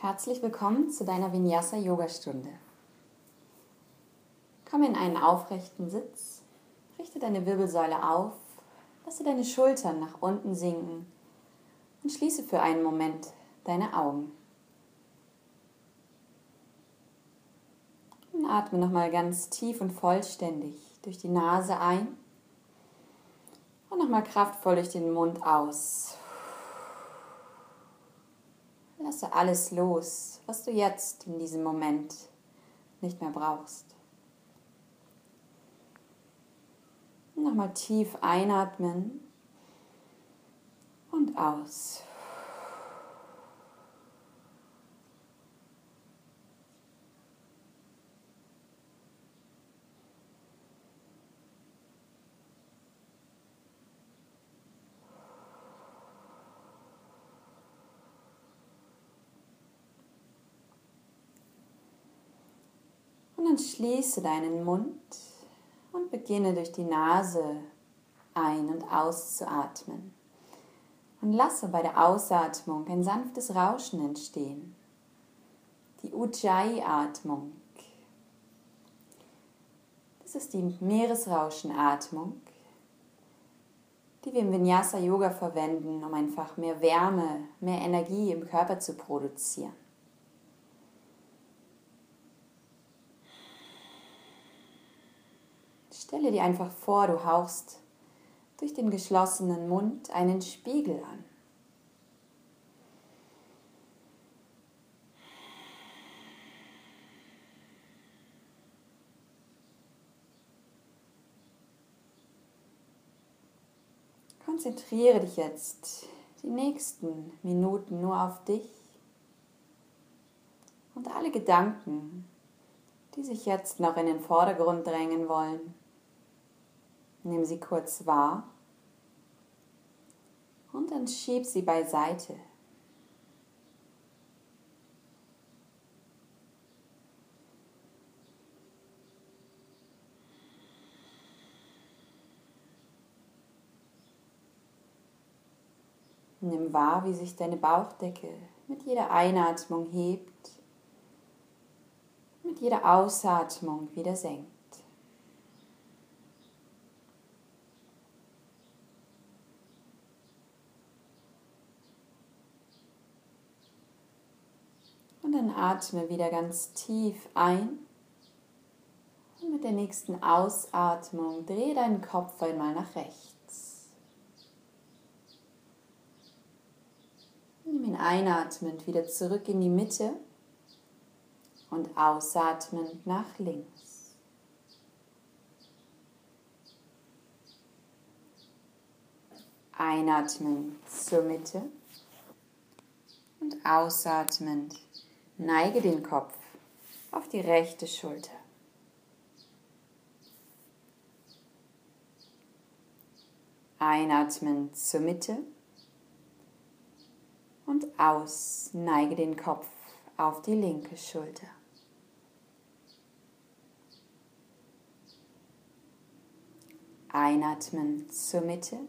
Herzlich willkommen zu deiner Vinyasa Yoga Stunde. Komm in einen aufrechten Sitz, richte deine Wirbelsäule auf, lasse deine Schultern nach unten sinken und schließe für einen Moment deine Augen. Und atme nochmal ganz tief und vollständig durch die Nase ein und nochmal kraftvoll durch den Mund aus. Lasse alles los, was du jetzt in diesem Moment nicht mehr brauchst. Nochmal tief einatmen und aus. Schließe deinen Mund und beginne durch die Nase ein- und auszuatmen. Und lasse bei der Ausatmung ein sanftes Rauschen entstehen. Die Ujjayi-Atmung. Das ist die Meeresrauschenatmung, die wir im Vinyasa Yoga verwenden, um einfach mehr Wärme, mehr Energie im Körper zu produzieren. Stelle dir einfach vor, du hauchst durch den geschlossenen Mund einen Spiegel an. Konzentriere dich jetzt die nächsten Minuten nur auf dich und alle Gedanken, die sich jetzt noch in den Vordergrund drängen wollen. Nimm sie kurz wahr und dann schieb sie beiseite. Nimm wahr, wie sich deine Bauchdecke mit jeder Einatmung hebt, mit jeder Ausatmung wieder senkt. Und dann atme wieder ganz tief ein. Und mit der nächsten Ausatmung drehe deinen Kopf einmal nach rechts. Nimm ihn einatmend wieder zurück in die Mitte und ausatmend nach links. Einatmen zur Mitte und ausatmend Neige den Kopf auf die rechte Schulter. Einatmen zur Mitte und aus. Neige den Kopf auf die linke Schulter. Einatmen zur Mitte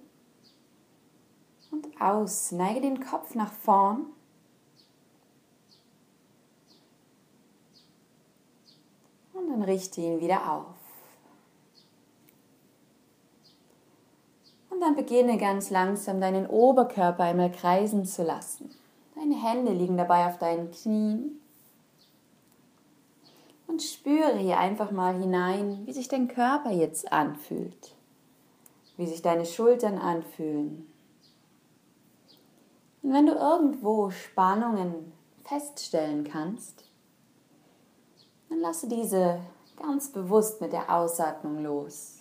und aus. Neige den Kopf nach vorn Und dann richte ihn wieder auf. Und dann beginne ganz langsam deinen Oberkörper einmal kreisen zu lassen. Deine Hände liegen dabei auf deinen Knien. Und spüre hier einfach mal hinein, wie sich dein Körper jetzt anfühlt. Wie sich deine Schultern anfühlen. Und wenn du irgendwo Spannungen feststellen kannst, dann lasse diese ganz bewusst mit der Ausatmung los.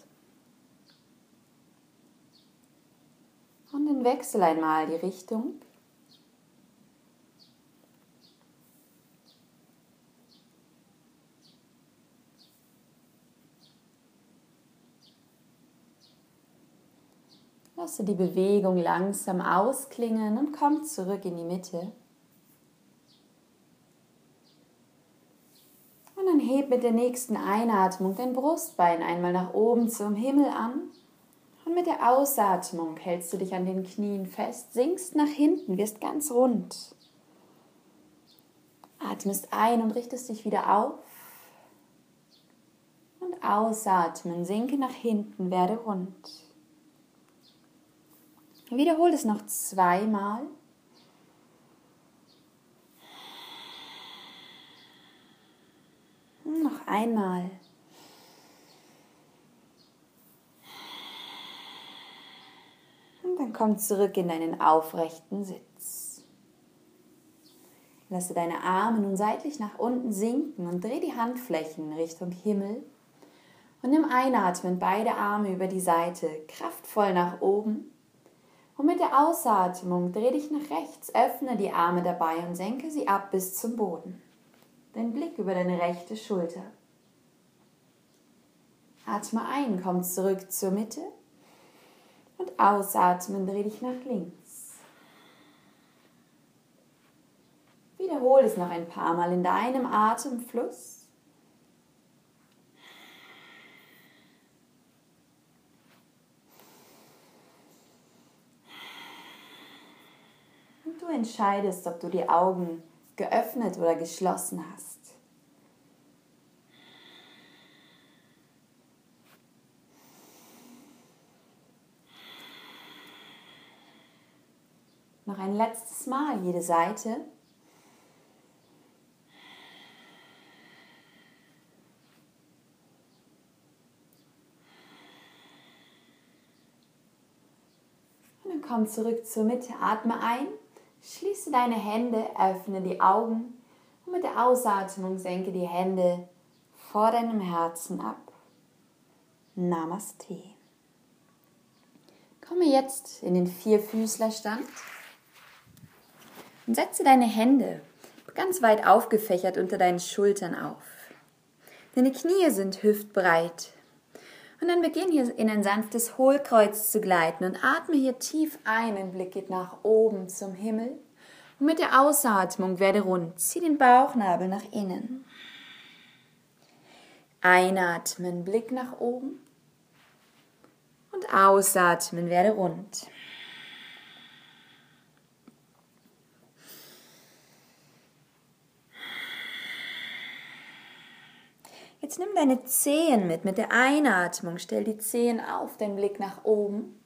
Und dann wechsel einmal die Richtung. Lasse die Bewegung langsam ausklingen und komm zurück in die Mitte. Dann heb mit der nächsten Einatmung dein Brustbein einmal nach oben zum Himmel an. Und mit der Ausatmung hältst du dich an den Knien fest, sinkst nach hinten, wirst ganz rund. Atmest ein und richtest dich wieder auf. Und ausatmen, sinke nach hinten, werde rund. Wiederhol es noch zweimal. Noch einmal. Und dann komm zurück in deinen aufrechten Sitz. Lasse deine Arme nun seitlich nach unten sinken und dreh die Handflächen Richtung Himmel. Und nimm Einatmen beide Arme über die Seite kraftvoll nach oben. Und mit der Ausatmung dreh dich nach rechts, öffne die Arme dabei und senke sie ab bis zum Boden. Dein Blick über deine rechte Schulter. Atme ein, komm zurück zur Mitte und ausatmen, dreh dich nach links. Wiederhole es noch ein paar Mal in deinem Atemfluss. Entscheidest, ob du die Augen geöffnet oder geschlossen hast. Noch ein letztes Mal jede Seite. Und dann komm zurück zur Mitte, atme ein, schließe deine Hände, öffne die Augen und mit der Ausatmung senke die Hände vor deinem Herzen ab. Namaste. Komme jetzt in den Vierfüßlerstand. Und setze deine Hände ganz weit aufgefächert unter deinen Schultern auf. Deine Knie sind hüftbreit. Und dann beginn hier in ein sanftes Hohlkreuz zu gleiten und atme hier tief ein. Ein Blick geht nach oben zum Himmel. Und mit der Ausatmung werde rund. Zieh den Bauchnabel nach innen. Einatmen, Blick nach oben. Und ausatmen, werde rund. Jetzt nimm deine Zehen mit. Mit der Einatmung stell die Zehen auf, dein Blick nach oben.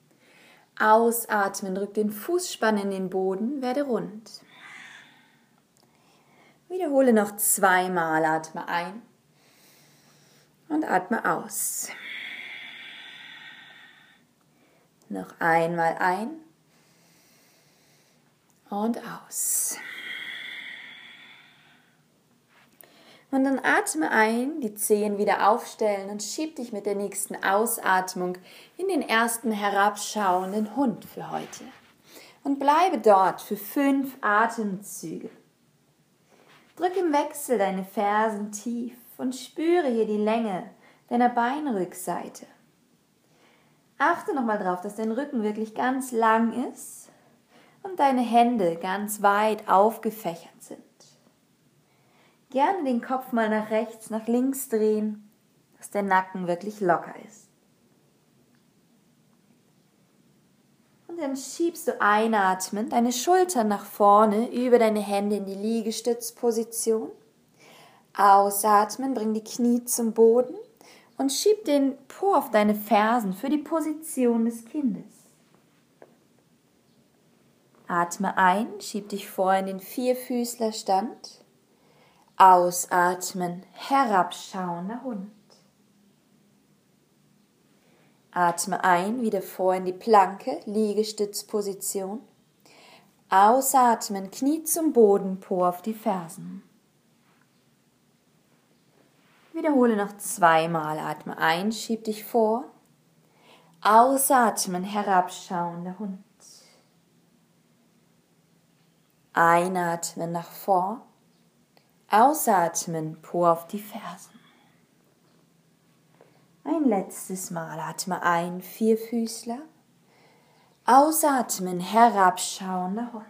Ausatmen, drück den Fußspann in den Boden, werde rund. Wiederhole noch zweimal, atme ein und atme aus. Noch einmal ein und aus. Und dann atme ein, die Zehen wieder aufstellen und schieb dich mit der nächsten Ausatmung in den ersten herabschauenden Hund für heute. Und bleibe dort für fünf Atemzüge. Drück im Wechsel deine Fersen tief und spüre hier die Länge deiner Beinrückseite. Achte nochmal darauf, dass dein Rücken wirklich ganz lang ist und deine Hände ganz weit aufgefächert sind. Gerne den Kopf mal nach rechts, nach links drehen, dass der Nacken wirklich locker ist. Und dann schiebst du einatmend deine Schultern nach vorne über deine Hände in die Liegestützposition. Ausatmen, bring die Knie zum Boden und schieb den Po auf deine Fersen für die Position des Kindes. Atme ein, schieb dich vor in den Vierfüßlerstand. Ausatmen, herabschauender Hund. Atme ein, wieder vor in die Planke, Liegestützposition. Ausatmen, Knie zum Boden, Po auf die Fersen. Wiederhole noch zweimal. Atme ein, schieb dich vor. Ausatmen, herabschauender Hund. Einatmen nach vor. Ausatmen, Po auf die Fersen. Ein letztes Mal atme ein, Vierfüßler. Ausatmen, herabschauender Hund.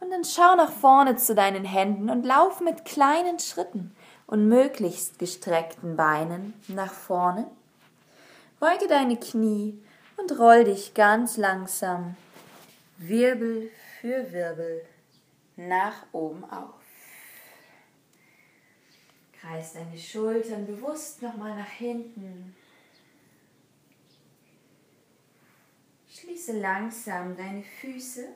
Und dann schau nach vorne zu deinen Händen und lauf mit kleinen Schritten und möglichst gestreckten Beinen nach vorne. Beuge deine Knie und roll dich ganz langsam Wirbel für Wirbel nach oben auf. Kreis deine Schultern bewusst nochmal nach hinten. Schließe langsam deine Füße.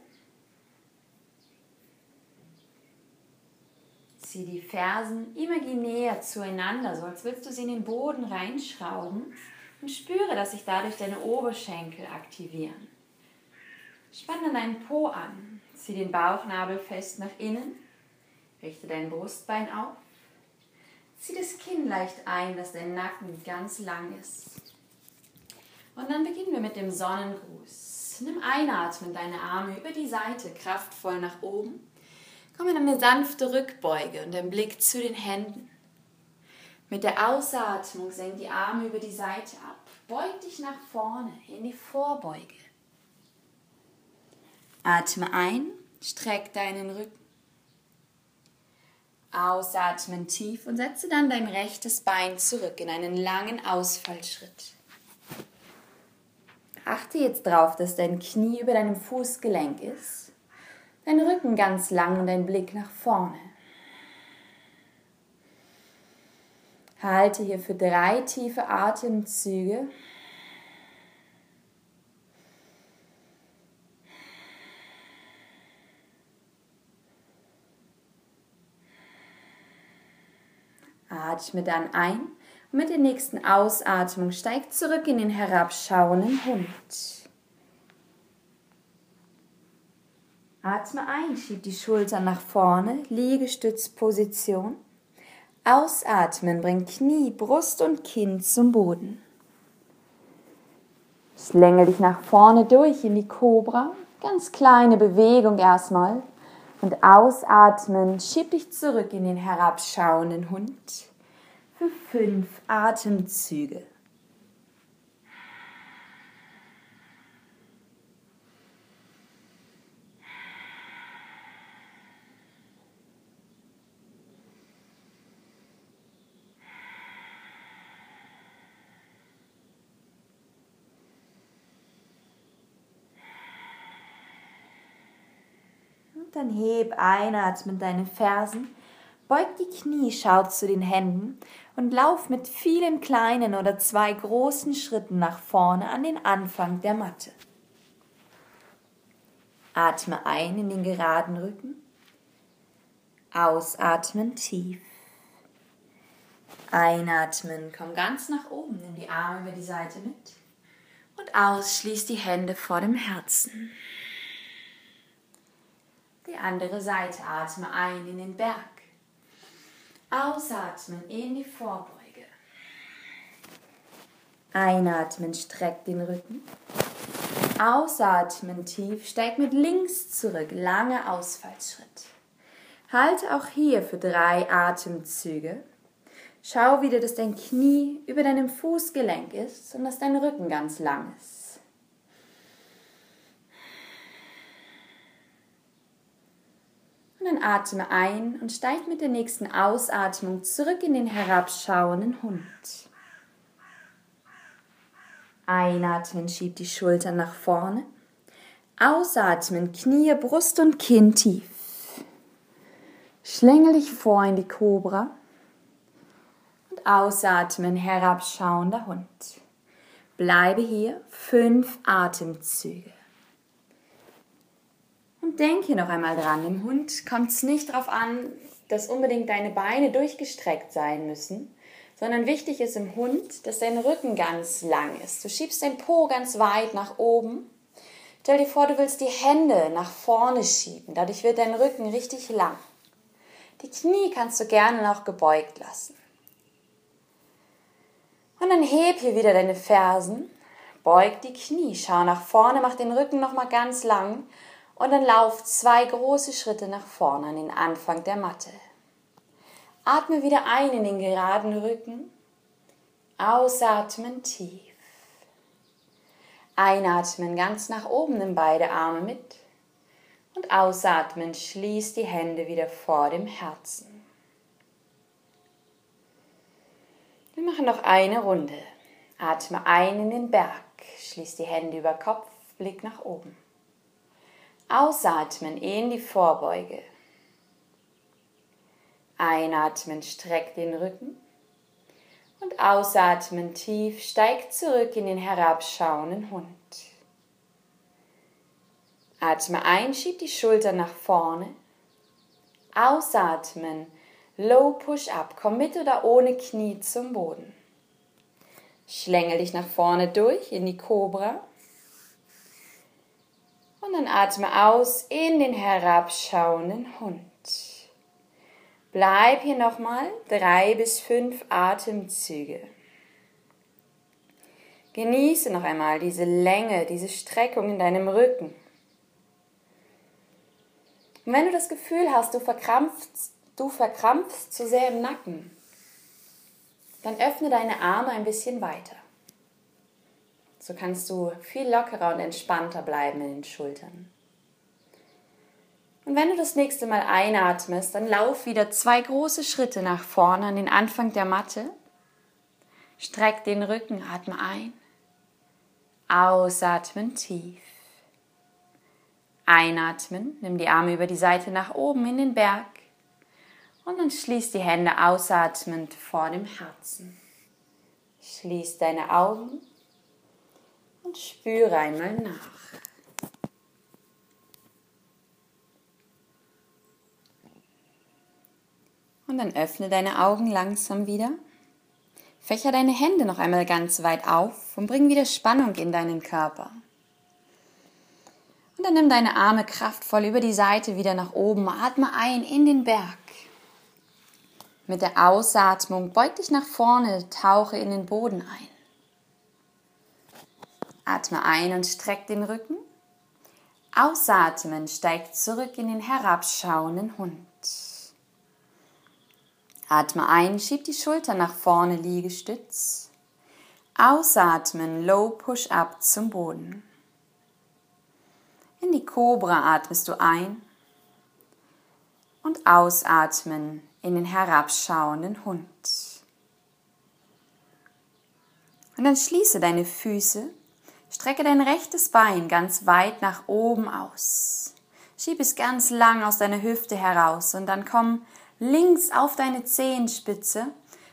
Zieh die Fersen imaginär zueinander, so als würdest du sie in den Boden reinschrauben und spüre, dass sich dadurch deine Oberschenkel aktivieren. Spann dann deinen Po an, zieh den Bauchnabel fest nach innen, richte dein Brustbein auf, zieh das Kinn leicht ein, dass dein Nacken ganz lang ist. Und dann beginnen wir mit dem Sonnengruß. Nimm einatmen deine Arme über die Seite kraftvoll nach oben Komm in eine sanfte Rückbeuge und den Blick zu den Händen. Mit der Ausatmung senk die Arme über die Seite ab. Beug dich nach vorne in die Vorbeuge. Atme ein, streck deinen Rücken. Ausatmen tief und setze dann dein rechtes Bein zurück in einen langen Ausfallschritt. Achte jetzt darauf, dass dein Knie über deinem Fußgelenk ist Dein Rücken ganz lang und dein Blick nach vorne. Halte hier für drei tiefe Atemzüge. Atme dann ein und mit der nächsten Ausatmung steig zurück in den herabschauenden Hund. Atme ein, schieb die Schultern nach vorne, Liegestützposition. Ausatmen, bring Knie, Brust und Kinn zum Boden. Schlängel dich nach vorne durch in die Kobra. Ganz kleine Bewegung erstmal. Und ausatmen, schieb dich zurück in den herabschauenden Hund für fünf Atemzüge. Dann heb einatmen deine Fersen, beug die Knie, schau zu den Händen und lauf mit vielen kleinen oder zwei großen Schritten nach vorne an den Anfang der Matte. Atme ein in den geraden Rücken. Ausatmen tief. Einatmen, komm ganz nach oben, nimm die Arme über die Seite mit. Und aus, schließ die Hände vor dem Herzen. Die andere Seite atme ein in den Berg. Ausatmen in die Vorbeuge. Einatmen, streck den Rücken. Ausatmen tief, steig mit links zurück, lange Ausfallschritt. Halte auch hier für drei Atemzüge. Schau wieder, dass dein Knie über deinem Fußgelenk ist und dass dein Rücken ganz lang ist. Dann atme ein und steig mit der nächsten Ausatmung zurück in den herabschauenden Hund. Einatmen, schieb die Schultern nach vorne. Ausatmen, Knie, Brust und Kinn tief. Schlängel dich vor in die Kobra. Und ausatmen, herabschauender Hund. Bleibe hier fünf Atemzüge. Und denke noch einmal dran, im Hund kommt es nicht darauf an, dass unbedingt deine Beine durchgestreckt sein müssen, sondern wichtig ist im Hund, dass dein Rücken ganz lang ist. Du schiebst dein Po ganz weit nach oben. Stell dir vor, du willst die Hände nach vorne schieben. Dadurch wird dein Rücken richtig lang. Die Knie kannst du gerne noch gebeugt lassen. Und dann heb hier wieder deine Fersen, beug die Knie, schau nach vorne, mach den Rücken nochmal ganz lang und dann lauf zwei große Schritte nach vorne an den Anfang der Matte. Atme wieder ein in den geraden Rücken. Ausatmen tief. Einatmen ganz nach oben, nimm beide Arme mit. Und ausatmen, schließ die Hände wieder vor dem Herzen. Wir machen noch eine Runde. Atme ein in den Berg, schließ die Hände über Kopf, Blick nach oben. Ausatmen in die Vorbeuge. Einatmen, streck den Rücken. Und ausatmen tief, steig zurück in den herabschauenden Hund. Atme ein, schieb die Schultern nach vorne. Ausatmen, Low Push Up, komm mit oder ohne Knie zum Boden. Schlängel dich nach vorne durch in die Cobra. Und dann atme aus in den herabschauenden Hund. Bleib hier nochmal drei bis fünf Atemzüge. Genieße noch einmal diese Länge, diese Streckung in deinem Rücken. Und wenn du das Gefühl hast, du verkrampfst, du verkrampfst zu sehr im Nacken, dann öffne deine Arme ein bisschen weiter. So kannst du viel lockerer und entspannter bleiben in den Schultern. Und wenn du das nächste Mal einatmest, dann lauf wieder zwei große Schritte nach vorne an den Anfang der Matte. Streck den Rücken, atme ein. Ausatmen tief. Einatmen, nimm die Arme über die Seite nach oben in den Berg. Und dann schließ die Hände ausatmend vor dem Herzen. Schließ deine Augen und spüre einmal nach. Und dann öffne deine Augen langsam wieder. Fächer deine Hände noch einmal ganz weit auf und bring wieder Spannung in deinen Körper. Und dann nimm deine Arme kraftvoll über die Seite wieder nach oben. Atme ein in den Berg. Mit der Ausatmung beug dich nach vorne, tauche in den Boden ein. Atme ein und streck den Rücken. Ausatmen, steig zurück in den herabschauenden Hund. Atme ein, schieb die Schulter nach vorne, Liegestütz. Ausatmen, Low Push Up zum Boden. In die Cobra atmest du ein und ausatmen in den herabschauenden Hund. Und dann schließe deine Füße, strecke dein rechtes Bein ganz weit nach oben aus. Schieb es ganz lang aus deiner Hüfte heraus und dann komm links auf deine Zehenspitze,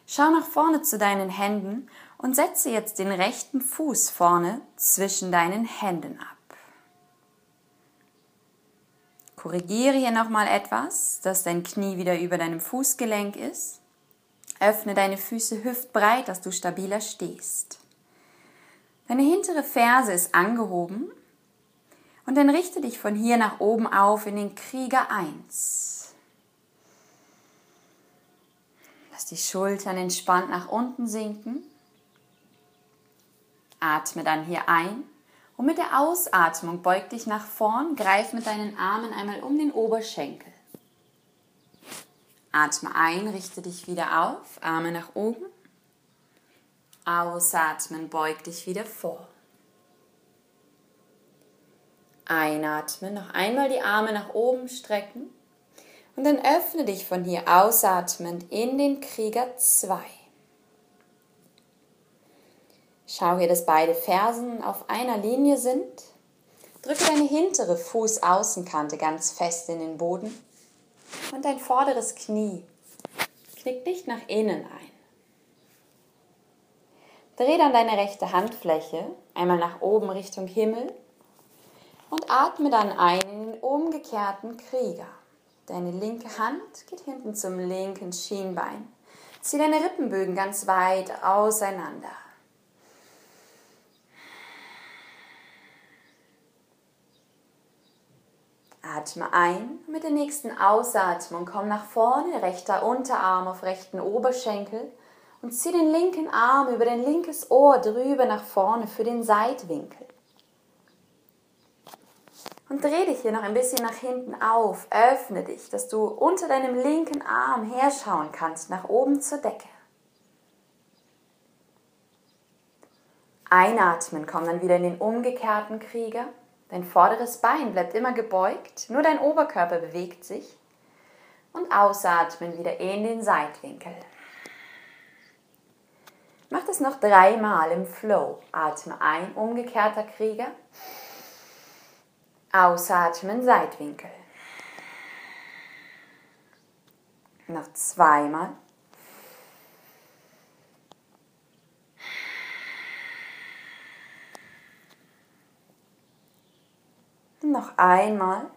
schau nach vorne zu deinen Händen und setze jetzt den rechten Fuß vorne zwischen deinen Händen ab. Korrigiere hier nochmal etwas, dass dein Knie wieder über deinem Fußgelenk ist. Öffne deine Füße hüftbreit, dass du stabiler stehst. Deine hintere Ferse ist angehoben und dann richte dich von hier nach oben auf in den Krieger 1. Lass die Schultern entspannt nach unten sinken. Atme dann hier ein und mit der Ausatmung beug dich nach vorn, greif mit deinen Armen einmal um den Oberschenkel. Atme ein, richte dich wieder auf, Arme nach oben. Ausatmen, beug dich wieder vor. Einatmen, noch einmal die Arme nach oben strecken. Und dann öffne dich von hier ausatmend in den Krieger 2. Schau hier, dass beide Fersen auf einer Linie sind. Drücke deine hintere Fußaußenkante ganz fest in den Boden und dein vorderes Knie knickt nicht nach innen ein. Dreh dann deine rechte Handfläche einmal nach oben Richtung Himmel und atme dann ein in den umgekehrten Krieger. Deine linke Hand geht hinten zum linken Schienbein. Zieh deine Rippenbögen ganz weit auseinander. Atme ein. Mit der nächsten Ausatmung komm nach vorne, rechter Unterarm auf rechten Oberschenkel und zieh den linken Arm über dein linkes Ohr drüber nach vorne für den Seitwinkel. Und dreh dich hier noch ein bisschen nach hinten auf. Öffne dich, dass du unter deinem linken Arm herschauen kannst, nach oben zur Decke. Einatmen, komm dann wieder in den umgekehrten Krieger. Dein vorderes Bein bleibt immer gebeugt, nur dein Oberkörper bewegt sich. Und ausatmen wieder in den Seitwinkel. Das noch dreimal im Flow. Atme ein, umgekehrter Krieger. Ausatmen, Seitwinkel. Noch zweimal. Noch einmal.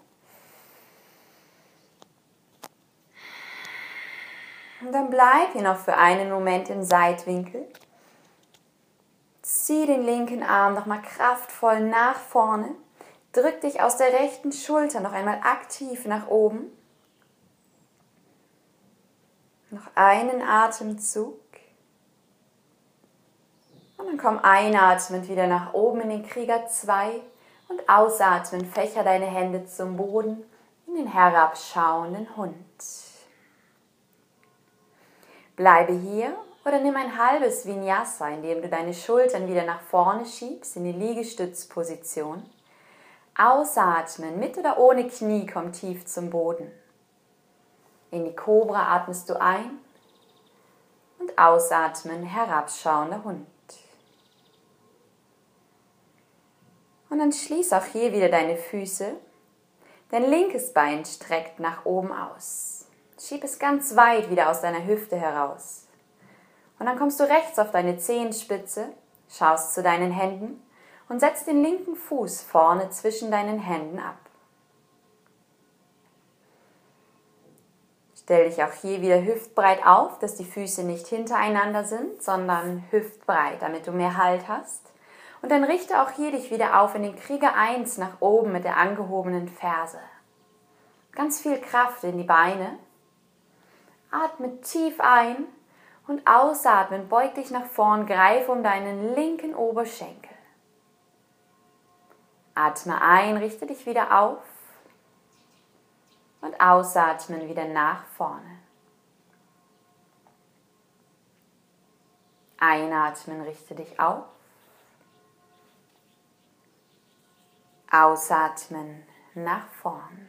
Und dann bleib hier noch für einen Moment im Seitwinkel. Zieh den linken Arm nochmal kraftvoll nach vorne. Drück dich aus der rechten Schulter noch einmal aktiv nach oben. Noch einen Atemzug. Und dann komm einatmend wieder nach oben in den Krieger 2 und ausatmend fächer deine Hände zum Boden in den herabschauenden Hund. Bleibe hier oder nimm ein halbes Vinyasa, indem du deine Schultern wieder nach vorne schiebst in die Liegestützposition. Ausatmen, mit oder ohne Knie, komm tief zum Boden. In die Kobra atmest du ein und ausatmen, herabschauender Hund. Und dann schließ auch hier wieder deine Füße. Dein linkes Bein streckt nach oben aus. Schieb es ganz weit wieder aus deiner Hüfte heraus. Und dann kommst du rechts auf deine Zehenspitze, schaust zu deinen Händen und setzt den linken Fuß vorne zwischen deinen Händen ab. Stell dich auch hier wieder hüftbreit auf, dass die Füße nicht hintereinander sind, sondern hüftbreit, damit du mehr Halt hast. Und dann richte auch hier dich wieder auf in den Krieger 1 nach oben mit der angehobenen Ferse. Ganz viel Kraft in die Beine. Atme tief ein und ausatmen. Beug dich nach vorn, greif um deinen linken Oberschenkel. Atme ein, richte dich wieder auf und ausatmen wieder nach vorne. Einatmen, richte dich auf. Ausatmen nach vorn.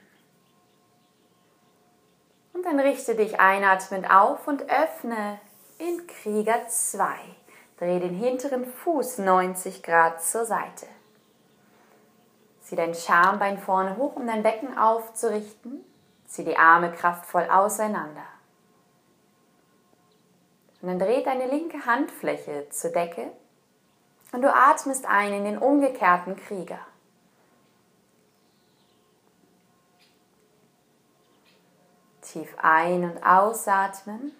Und dann richte dich einatmend auf und öffne in Krieger 2. Dreh den hinteren Fuß 90 Grad zur Seite. Zieh dein Schambein vorne hoch, um dein Becken aufzurichten. Zieh die Arme kraftvoll auseinander. Und dann dreh deine linke Handfläche zur Decke und du atmest ein in den umgekehrten Krieger. Tief ein- und ausatmen.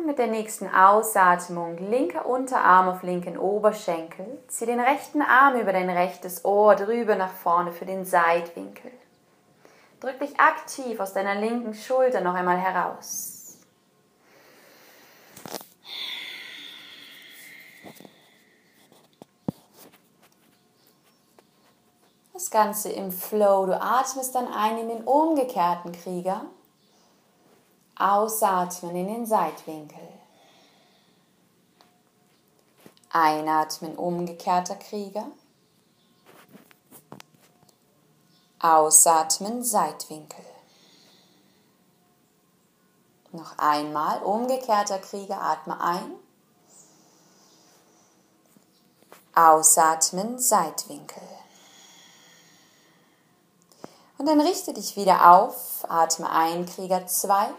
Und mit der nächsten Ausatmung linker Unterarm auf linken Oberschenkel. Zieh den rechten Arm über dein rechtes Ohr drüber nach vorne für den Seitwinkel. Drück dich aktiv aus deiner linken Schulter noch einmal heraus. Das Ganze im Flow. Du atmest dann ein in den umgekehrten Krieger. Ausatmen in den Seitwinkel. Einatmen umgekehrter Krieger. Ausatmen Seitwinkel. Noch einmal umgekehrter Krieger, atme ein. Ausatmen Seitwinkel. Und dann richte dich wieder auf, atme ein, Krieger 2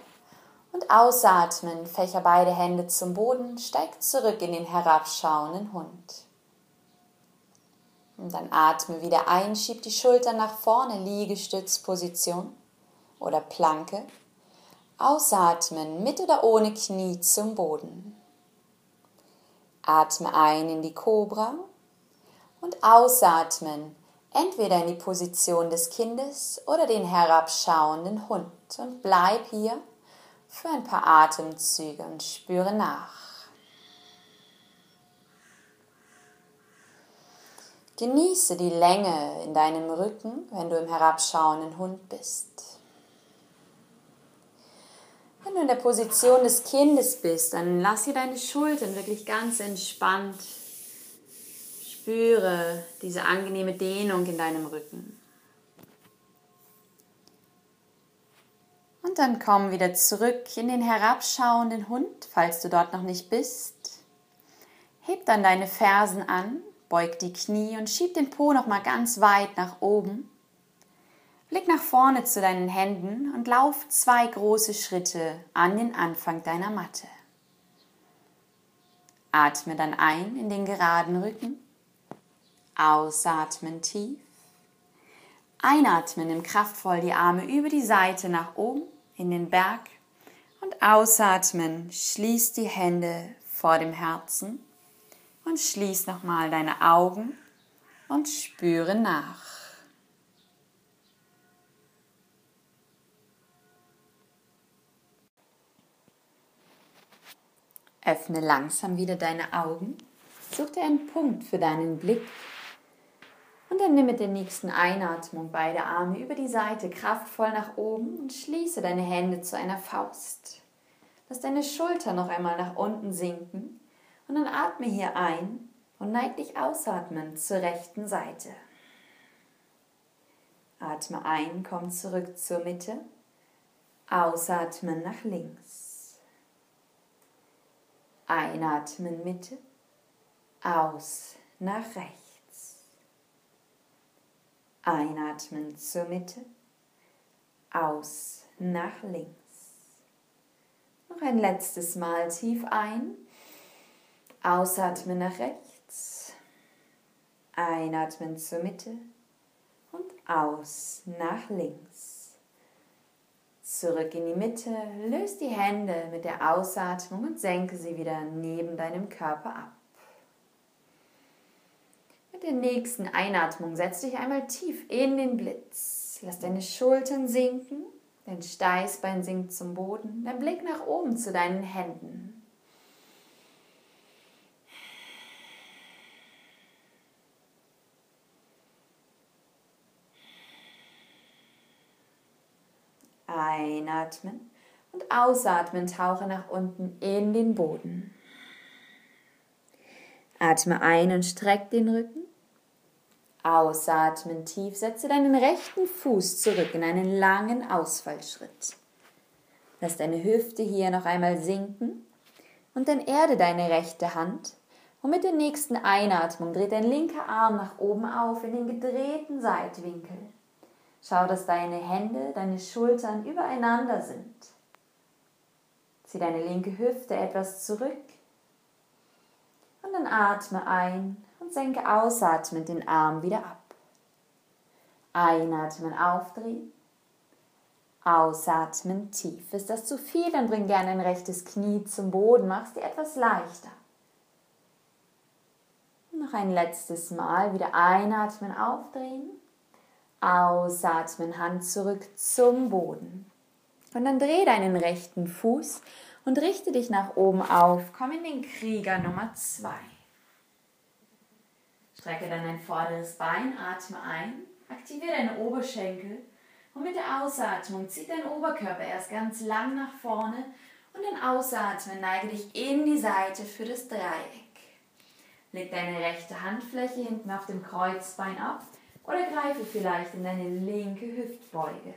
und ausatmen, fächer beide Hände zum Boden, steig zurück in den herabschauenden Hund. Und dann atme wieder ein, schieb die Schultern nach vorne, Liegestützposition oder Planke. Ausatmen, mit oder ohne Knie zum Boden. Atme ein in die Kobra und ausatmen, entweder in die Position des Kindes oder den herabschauenden Hund und bleib hier für ein paar Atemzüge und spüre nach. Genieße die Länge in deinem Rücken, wenn du im herabschauenden Hund bist. Wenn du in der Position des Kindes bist, dann lass hier deine Schultern wirklich ganz entspannt Spüre diese angenehme Dehnung in deinem Rücken. Und dann komm wieder zurück in den herabschauenden Hund, falls du dort noch nicht bist. Heb dann deine Fersen an, beug die Knie und schieb den Po noch mal ganz weit nach oben. Blick nach vorne zu deinen Händen und lauf zwei große Schritte an den Anfang deiner Matte. Atme dann ein in den geraden Rücken. Ausatmen tief. Einatmen, nimm kraftvoll die Arme über die Seite nach oben in den Berg und ausatmen, schließ die Hände vor dem Herzen und schließ nochmal deine Augen und spüre nach. Öffne langsam wieder deine Augen, such dir einen Punkt für deinen Blick und dann nimm mit der nächsten Einatmung beide Arme über die Seite kraftvoll nach oben und schließe deine Hände zu einer Faust. Lass deine Schulter noch einmal nach unten sinken und dann atme hier ein und neig dich ausatmen zur rechten Seite. Atme ein, komm zurück zur Mitte. Ausatmen nach links. Einatmen Mitte. Aus nach rechts. Einatmen zur Mitte, aus nach links. Noch ein letztes Mal tief ein, ausatmen nach rechts, einatmen zur Mitte und aus nach links. Zurück in die Mitte, löst die Hände mit der Ausatmung und senke sie wieder neben deinem Körper ab. Der nächsten Einatmung setz dich einmal tief in den Blitz. Lass deine Schultern sinken, dein Steißbein sinkt zum Boden, dein Blick nach oben zu deinen Händen. Einatmen und ausatmen, tauche nach unten in den Boden. Atme ein und streck den Rücken. Ausatmen tief, setze deinen rechten Fuß zurück in einen langen Ausfallschritt. Lass deine Hüfte hier noch einmal sinken und dann erde deine rechte Hand und mit der nächsten Einatmung dreht dein linker Arm nach oben auf in den gedrehten Seitwinkel. Schau, dass deine Hände, deine Schultern übereinander sind. Zieh deine linke Hüfte etwas zurück und dann atme ein senke ausatmend den Arm wieder ab. Einatmen, aufdrehen. Ausatmen, tief. Ist das zu viel, dann bring gerne ein rechtes Knie zum Boden, mach es dir etwas leichter. Noch ein letztes Mal wieder einatmen, aufdrehen. Ausatmen, Hand zurück zum Boden. Und dann dreh deinen rechten Fuß und richte dich nach oben auf. Komm in den Krieger Nummer 2. Strecke dann dein vorderes Bein, atme ein, aktiviere deine Oberschenkel und mit der Ausatmung zieh deinen Oberkörper erst ganz lang nach vorne und dann ausatmen, neige dich in die Seite für das Dreieck. Leg deine rechte Handfläche hinten auf dem Kreuzbein ab oder greife vielleicht in deine linke Hüftbeuge.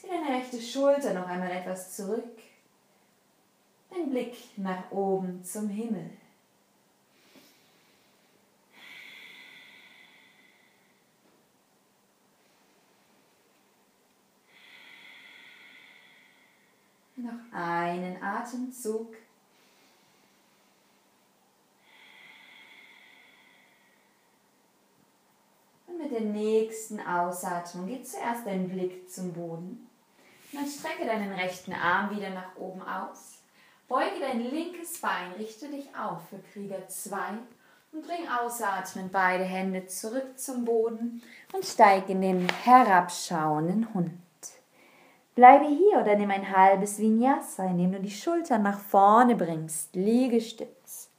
Zieh deine rechte Schulter noch einmal etwas zurück. Dein Blick nach oben zum Himmel. Noch einen Atemzug. Und mit der nächsten Ausatmung geht zuerst dein Blick zum Boden. Und dann strecke deinen rechten Arm wieder nach oben aus. Beuge dein linkes Bein, richte dich auf für Krieger 2 und bring ausatmend beide Hände zurück zum Boden und steig in den herabschauenden Hund. Bleibe hier oder nimm ein halbes Vinyasa, indem du die Schultern nach vorne bringst. Liegestütz.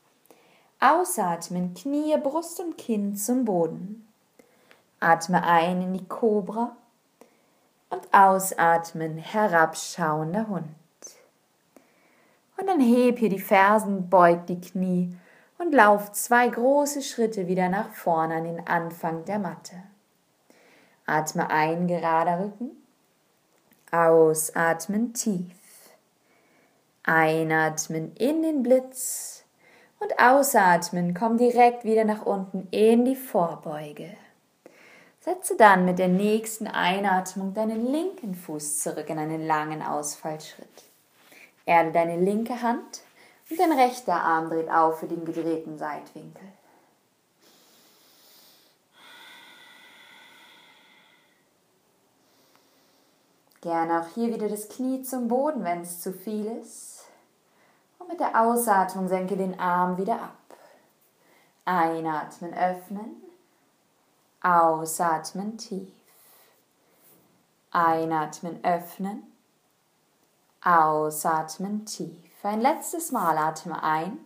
Ausatmen, Knie, Brust und Kinn zum Boden. Atme ein in die Kobra und ausatmen, herabschauender Hund. Und dann heb hier die Fersen, beug die Knie und lauf zwei große Schritte wieder nach vorne an den Anfang der Matte. Atme ein, gerader Rücken. Ausatmen tief. Einatmen in den Blitz und ausatmen, komm direkt wieder nach unten in die Vorbeuge. Setze dann mit der nächsten Einatmung deinen linken Fuß zurück in einen langen Ausfallschritt. Erde deine linke Hand und dein rechter Arm dreht auf für den gedrehten Seitwinkel. Gerne auch hier wieder das Knie zum Boden, wenn es zu viel ist. Und mit der Ausatmung senke den Arm wieder ab. Einatmen, öffnen. Ausatmen tief. Einatmen, öffnen. Ausatmen tief. Ein letztes Mal atme ein.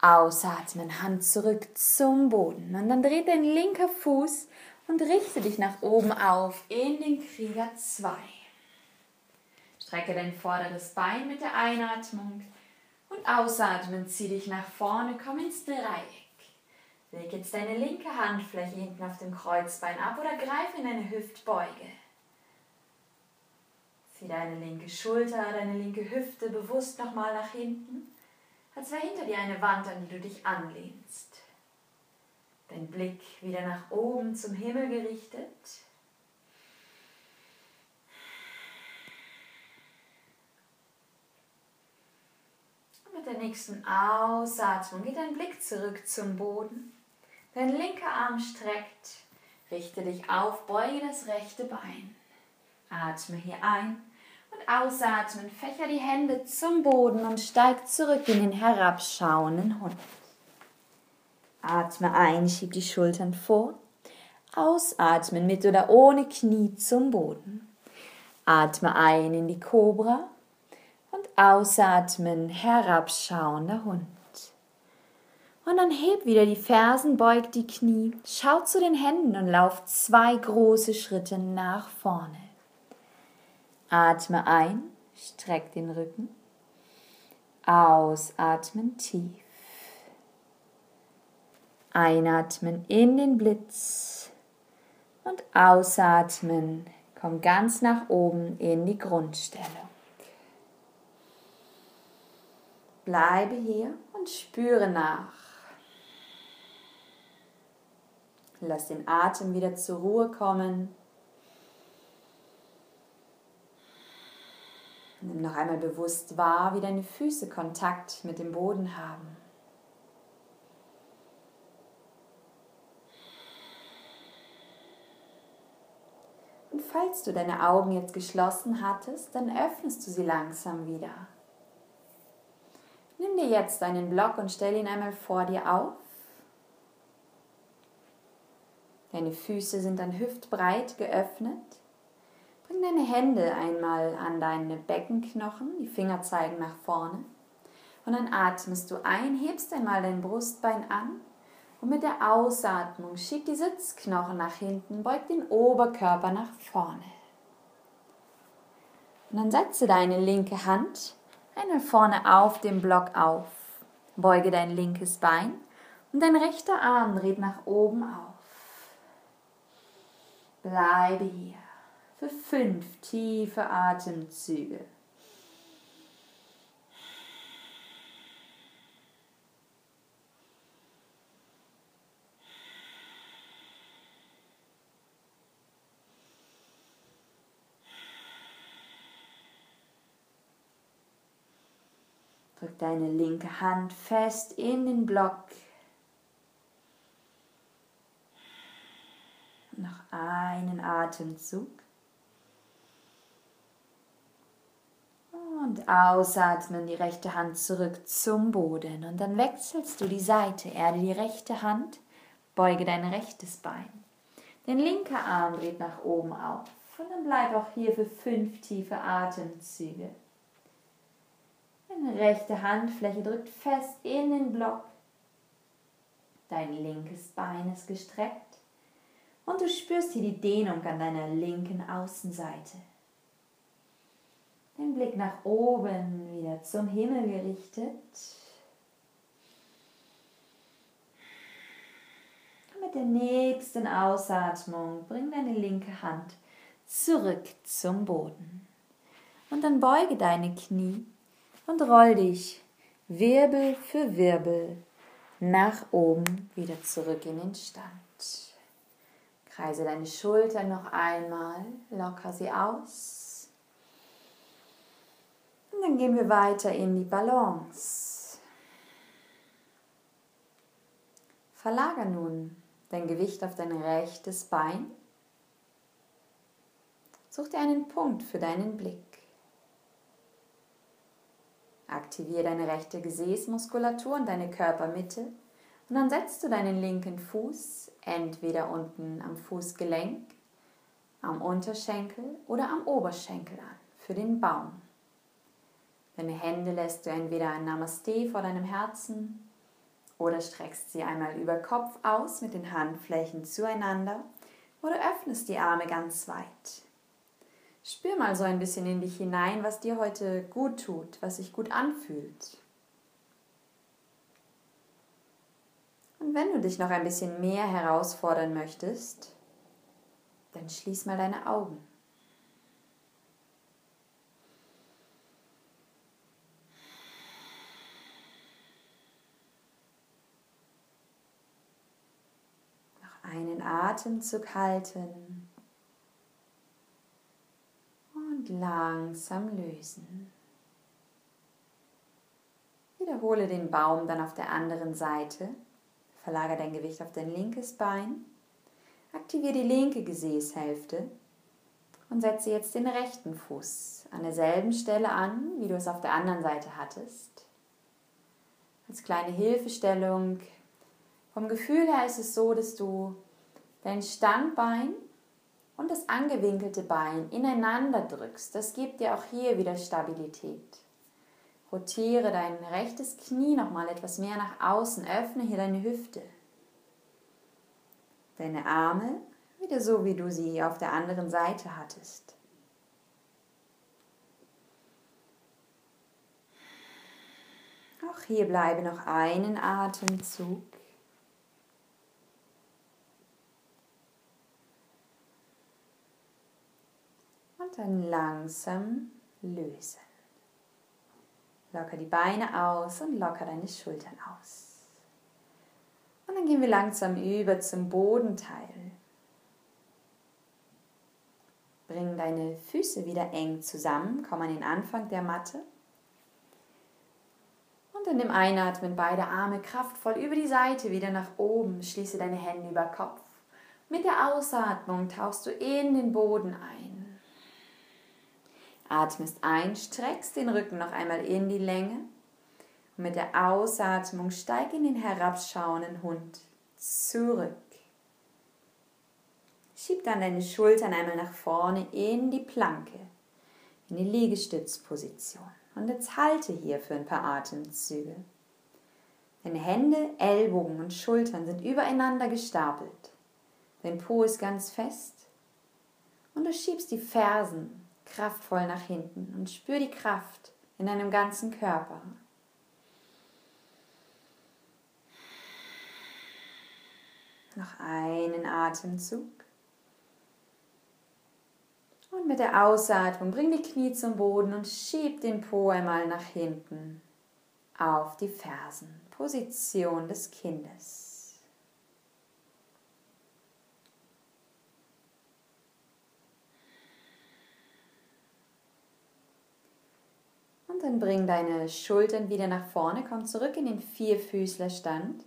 Ausatmen, Hand zurück zum Boden. Und dann dreht dein linker Fuß und richte dich nach oben auf in den Krieger 2. Strecke dein vorderes Bein mit der Einatmung und ausatmen, zieh dich nach vorne, komm ins Dreieck. Leg jetzt deine linke Handfläche hinten auf dem Kreuzbein ab oder greif in eine Hüftbeuge. Zieh deine linke Schulter, deine linke Hüfte bewusst nochmal nach hinten, als wäre hinter dir eine Wand, an die du dich anlehnst. Dein Blick wieder nach oben zum Himmel gerichtet. Und mit der nächsten Ausatmung geht dein Blick zurück zum Boden. Dein linker Arm streckt. Richte dich auf, beuge das rechte Bein. Atme hier ein und ausatmen. Fächer die Hände zum Boden und steig zurück in den herabschauenden Hund. Atme ein, schieb die Schultern vor. Ausatmen mit oder ohne Knie zum Boden. Atme ein in die Kobra und ausatmen, herabschauender Hund. Und dann heb wieder die Fersen, beug die Knie, schau zu den Händen und lauf zwei große Schritte nach vorne. Atme ein, streck den Rücken. Ausatmen tief. Einatmen in den Blitz und ausatmen. Komm ganz nach oben in die Grundstellung. Bleibe hier und spüre nach. Lass den Atem wieder zur Ruhe kommen. Nimm noch einmal bewusst wahr, wie deine Füße Kontakt mit dem Boden haben. Und falls du deine Augen jetzt geschlossen hattest, dann öffnest du sie langsam wieder. Nimm dir jetzt einen Block und stell ihn einmal vor dir auf. Deine Füße sind dann hüftbreit geöffnet. Bring deine Hände einmal an deine Beckenknochen, die Finger zeigen nach vorne. Und dann atmest du ein, hebst einmal dein Brustbein an und mit der Ausatmung schieb die Sitzknochen nach hinten, beug den Oberkörper nach vorne. Und dann setze deine linke Hand einmal vorne auf dem Block auf. Beuge dein linkes Bein und dein rechter Arm dreht nach oben auf. Bleibe hier für fünf tiefe Atemzüge. Deine linke Hand fest in den Block. Noch einen Atemzug. Und ausatmen, die rechte Hand zurück zum Boden. Und dann wechselst du die Seite. Erde die rechte Hand, beuge dein rechtes Bein. Dein linker Arm dreht nach oben auf. Und dann bleib auch hier für fünf tiefe Atemzüge. Rechte Handfläche drückt fest in den Block. Dein linkes Bein ist gestreckt und du spürst hier die Dehnung an deiner linken Außenseite. Den Blick nach oben wieder zum Himmel gerichtet. Mit der nächsten Ausatmung bring deine linke Hand zurück zum Boden. Und dann beuge deine Knie und roll dich Wirbel für Wirbel nach oben wieder zurück in den Stand. Kreise deine Schultern noch einmal, locker sie aus. Und dann gehen wir weiter in die Balance. Verlager nun dein Gewicht auf dein rechtes Bein. Such dir einen Punkt für deinen Blick. Aktiviere deine rechte Gesäßmuskulatur und deine Körpermitte und dann setzt du deinen linken Fuß entweder unten am Fußgelenk, am Unterschenkel oder am Oberschenkel an für den Baum. Deine Hände lässt du entweder ein Namaste vor deinem Herzen oder streckst sie einmal über Kopf aus mit den Handflächen zueinander oder öffnest die Arme ganz weit. Spür mal so ein bisschen in dich hinein, was dir heute gut tut, was sich gut anfühlt. Und wenn du dich noch ein bisschen mehr herausfordern möchtest, dann schließ mal deine Augen. Noch einen Atemzug halten und langsam lösen. Wiederhole den Baum dann auf der anderen Seite Verlagere dein Gewicht auf dein linkes Bein. Aktiviere die linke Gesäßhälfte und setze jetzt den rechten Fuß an derselben Stelle an, wie du es auf der anderen Seite hattest. Als kleine Hilfestellung. Vom Gefühl her ist es so, dass du dein Standbein und das angewinkelte Bein ineinander drückst. Das gibt dir auch hier wieder Stabilität. Rotiere dein rechtes Knie nochmal etwas mehr nach außen. Öffne hier deine Hüfte. Deine Arme wieder so, wie du sie auf der anderen Seite hattest. Auch hier bleibe noch einen Atemzug. Und dann langsam lösen. Locker die Beine aus und locker deine Schultern aus. Und dann gehen wir langsam über zum Bodenteil. Bring deine Füße wieder eng zusammen, komm an den Anfang der Matte. Und in dem Einatmen beide Arme kraftvoll über die Seite wieder nach oben. Schließe deine Hände über Kopf. Mit der Ausatmung tauchst du in den Boden ein. Atmest ein, streckst den Rücken noch einmal in die Länge und mit der Ausatmung steig in den herabschauenden Hund zurück. Schieb dann deine Schultern einmal nach vorne in die Planke, in die Liegestützposition. Und jetzt halte hier für ein paar Atemzüge. Deine Hände, Ellbogen und Schultern sind übereinander gestapelt. Dein Po ist ganz fest und du schiebst die Fersen kraftvoll nach hinten und spür die Kraft in deinem ganzen Körper. Noch einen Atemzug. Und mit der Ausatmung bring die Knie zum Boden und schieb den Po einmal nach hinten auf die Fersen. Position des Kindes. Und dann bring deine Schultern wieder nach vorne, komm zurück in den Vierfüßlerstand.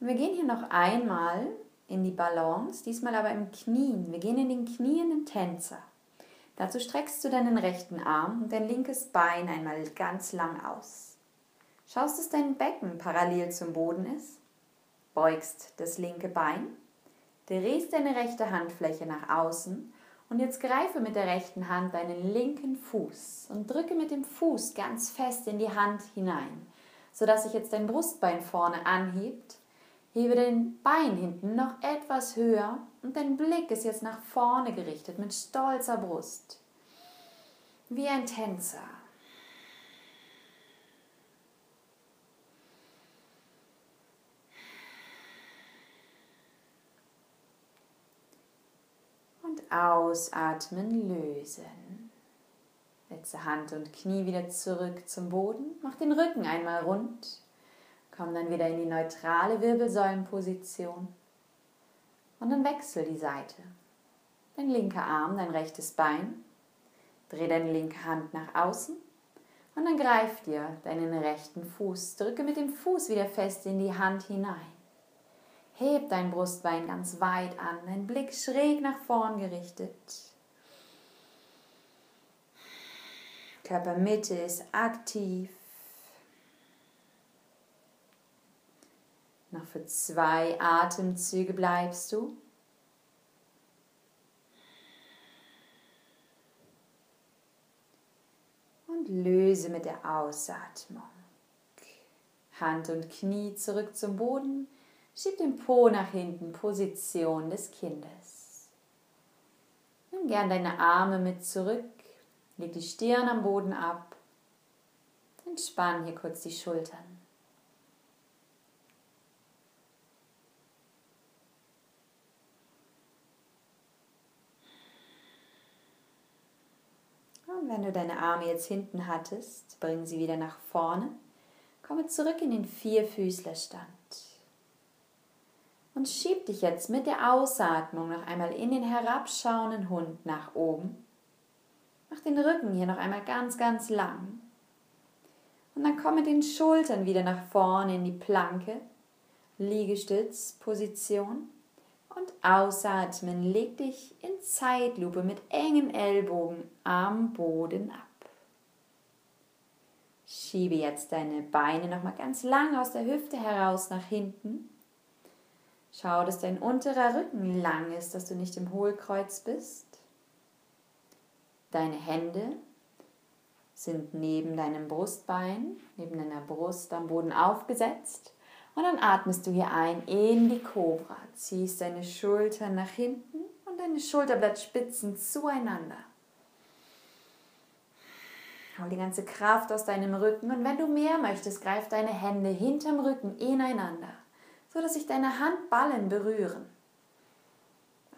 Und wir gehen hier noch einmal in die Balance, diesmal aber im Knien. Wir gehen in den knienden Tänzer. Dazu streckst du deinen rechten Arm und dein linkes Bein einmal ganz lang aus. Schaust, dass dein Becken parallel zum Boden ist. Beugst das linke Bein. Drehst deine rechte Handfläche nach außen und jetzt greife mit der rechten Hand deinen linken Fuß und drücke mit dem Fuß ganz fest in die Hand hinein, sodass sich jetzt dein Brustbein vorne anhebt. Hebe den Bein hinten noch etwas höher und dein Blick ist jetzt nach vorne gerichtet mit stolzer Brust. Wie ein Tänzer. Ausatmen lösen. Setze Hand und Knie wieder zurück zum Boden. Mach den Rücken einmal rund. Komm dann wieder in die neutrale Wirbelsäulenposition. Und dann wechsel die Seite. Dein linker Arm, dein rechtes Bein. Dreh deine linke Hand nach außen. Und dann greif dir deinen rechten Fuß. Drücke mit dem Fuß wieder fest in die Hand hinein. Heb dein Brustbein ganz weit an, dein Blick schräg nach vorn gerichtet. Körpermitte ist aktiv. Noch für zwei Atemzüge bleibst du. Und löse mit der Ausatmung. Hand und Knie zurück zum Boden. Schieb den Po nach hinten, Position des Kindes. Nimm gern deine Arme mit zurück. Leg die Stirn am Boden ab. Entspann hier kurz die Schultern. Und wenn du deine Arme jetzt hinten hattest, bring sie wieder nach vorne. Komme zurück in den Vierfüßlerstand. Und schieb dich jetzt mit der Ausatmung noch einmal in den herabschauenden Hund nach oben. Mach den Rücken hier noch einmal ganz, ganz lang. Und dann komm mit den Schultern wieder nach vorne in die Planke, Liegestützposition. Und ausatmen, leg dich in Zeitlupe mit engen Ellbogen am Boden ab. Schiebe jetzt deine Beine nochmal ganz lang aus der Hüfte heraus nach hinten. Schau, dass dein unterer Rücken lang ist, dass du nicht im Hohlkreuz bist. Deine Hände sind neben deinem Brustbein, neben deiner Brust am Boden aufgesetzt. Und dann atmest du hier ein in die Kobra. Ziehst deine Schultern nach hinten und deine Schulterblattspitzen zueinander. Hol die ganze Kraft aus deinem Rücken und wenn du mehr möchtest, greif deine Hände hinterm Rücken ineinander, so dass sich deine Handballen berühren.